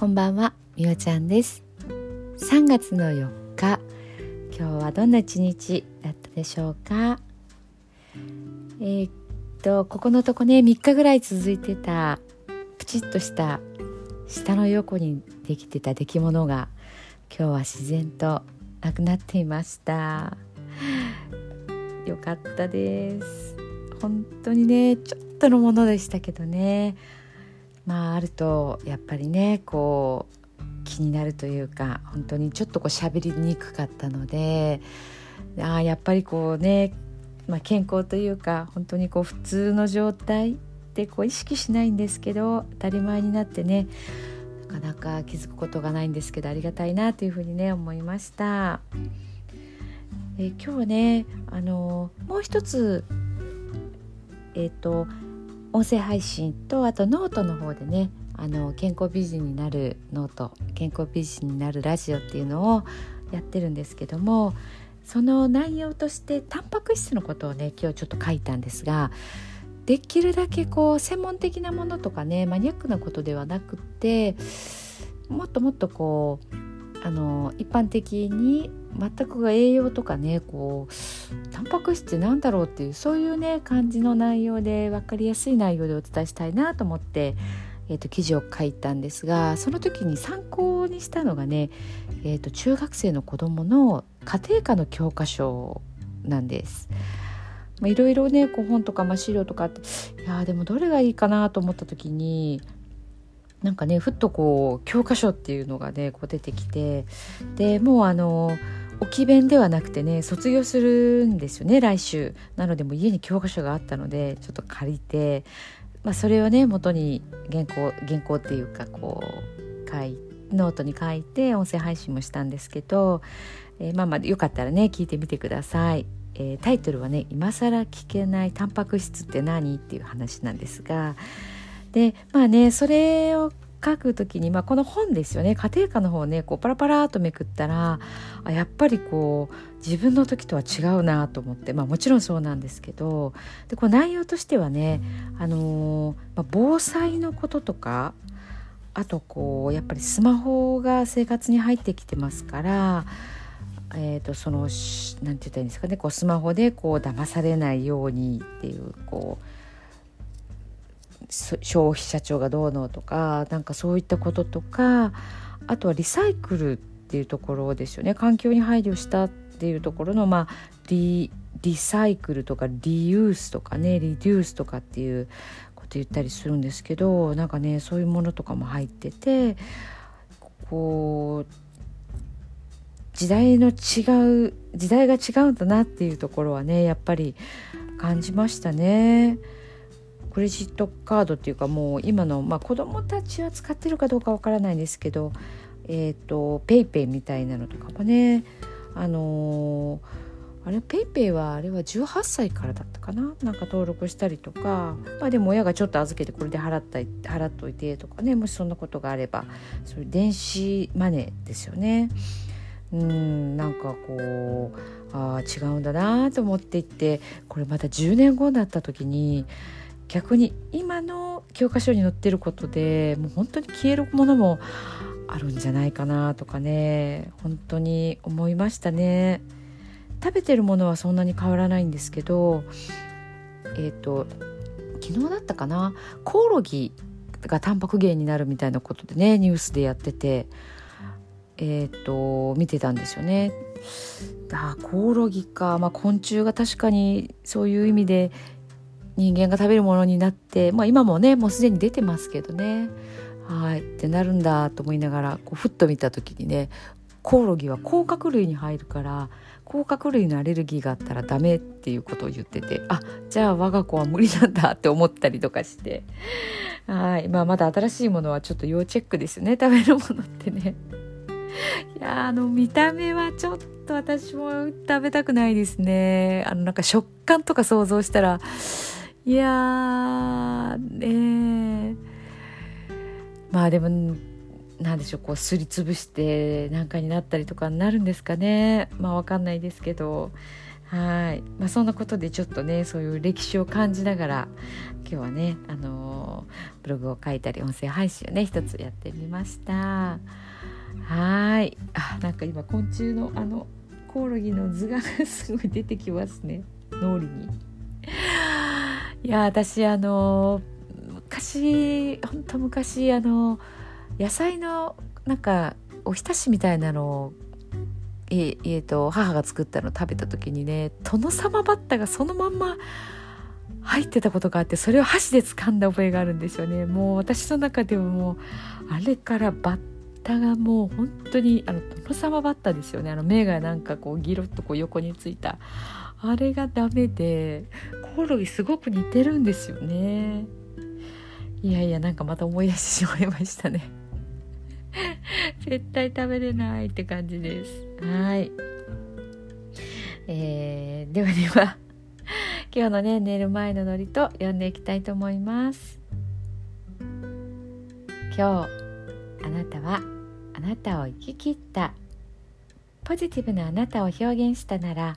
こんばんは、みおちゃんです。3月の4日今日はどんな一日だったでしょうか？えー、っとここのとこね3日ぐらい続いてたプチッとした下の横にできてた出来物が今日は自然となくなっていました。よかったです。本当にねちょっとのものでしたけどね。まああるとやっぱりねこう気になるというか本当にちょっとこう喋りにくかったのであやっぱりこうね、まあ、健康というか本当にこう普通の状態ってこう意識しないんですけど当たり前になってねなかなか気づくことがないんですけどありがたいなというふうにね思いました。え今日はねあのもう一つえっ、ー、と音声配信とあとノートの方でねあの健康美人になるノート健康美人になるラジオっていうのをやってるんですけどもその内容としてタンパク質のことをね今日ちょっと書いたんですができるだけこう専門的なものとかねマニアックなことではなくってもっともっとこうあの一般的に全くが栄養とかねこうタンパク質って何だろうっていうそういうね感じの内容で分かりやすい内容でお伝えしたいなと思って、えーと、記事を書いたんですがその時に参考にしたのがね、えーと、中学生の子どもの家庭科の教科書なんです。いろいろねこう本とか、ま、資料とかっていやでもどれがいいかなと思った時になんかねふっとこう教科書っていうのがねこう出てきてでもうあの置き弁ではなくてね卒業するんですよね来週なのでもう家に教科書があったのでちょっと借りて、まあ、それをね元に原稿原稿っていうかこう書いノートに書いて音声配信もしたんですけど、えー、まあまあよかったらね聞いてみてください。えー、タイトルはね「今更聞けないタンパク質って何?」っていう話なんですがでまあねそれを書く時に、まあ、この本ですよね家庭科の方ねこうパラパラとめくったらあやっぱりこう自分の時とは違うなと思って、まあ、もちろんそうなんですけどでこう内容としてはね、あのー、まあ、防災のこととかあとこうやっぱりスマホが生活に入ってきてますから。えーと、そのなんて言ったらいいんですかねこうスマホでこう騙されないようにっていうこう消費者庁がどうのとかなんかそういったこととかあとはリサイクルっていうところですよね環境に配慮したっていうところのまあリリサイクルとかリユースとかねリデュースとかっていうこと言ったりするんですけどなんかねそういうものとかも入っててこう時代の違う時代が違うんだなっていうところはねやっぱり感じましたね。クレジットカードっていうかもう今の、まあ、子どもたちは使ってるかどうかわからないんですけどえっ、ー、と PayPay みたいなのとかもねあのー、あれ PayPay はあれは18歳からだったかな？なんか登録したりとかまあでも親がちょっと預けてこれで払った払っといてとかねもしそんなことがあればそれ電子マネーですよね。うんなんかこうああ違うんだなと思っていってこれまた10年後になった時に逆に今の教科書に載ってることでもう本当に消えるものもあるんじゃないかなとかね本当に思いましたね。食べてるものはそんなに変わらないんですけどえっ、ー、と昨日だったかなコオロギがタンパク源になるみたいなことでねニュースでやっててえっ、ー、と見てたんですよね。あコオロギか、まあ、昆虫が確かにそういう意味で人間が食べるものになって、まあ、今もねもうすでに出てますけどね。はいってなるんだと思いながらこうふっと見た時にねコオロギは甲殻類に入るから甲殻類のアレルギーがあったらダメっていうことを言っててあじゃあ我が子は無理なんだって思ったりとかして。はい、まあ、まだ新しいものはちょっと要チェックですね食べるものってね。いやあの見た目はちょっと私も食べたくないですね。あのなんか食感とか想像したらいやーねまあでもなんでしょうこうすりつぶしてなんかになったりとかになるんですかね。まあわかんないですけど。はい、まあ、そんなことでちょっとねそういう歴史を感じながら今日はね、あのー、ブログを書いたり音声配信をね一つやってみました。はい。あなんか今昆虫のあのコオロギの図が すごい出てきますね。脳裏に。や私あの昔ほんと昔あの野菜のなんかおひたしみたいなのをええー、と母が作ったの食べた時にね殿様バッタがそのまんま入ってたことがあってそれを箸で掴んだ覚えがあるんですよね。もう私の中ではもうあれからバッタがもう本当にあの殿様バッタですよね。あの目がなんかこうギロッとこう横についたあれがダメでコオロギすごく似てるんですよね。いやいやなんかまた思い出してしまいましたね。絶対食べれないって感じです。はい。えー、ではでは今日のね寝る前のノリと読んでいきたいと思います。今日あなたはあなたを生き切ったポジティブなあなたを表現したなら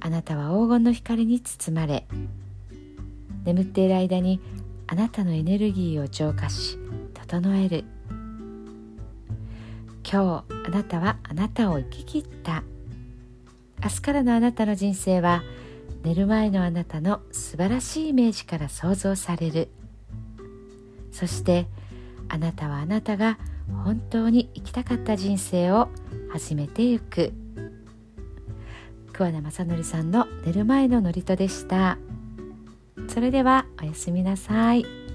あなたは黄金の光に包まれ眠っている間にあなたのエネルギーを浄化し整える。今日あなたはあなたを生き切った。明日からのあなたの人生は寝る前のあなたの素晴らしいイメージから想像される。そしてあなたはあなたが本当に生きたかった人生を始めてゆく。桑名正則さんの寝る前の祝詞でした。それではおやすみなさい。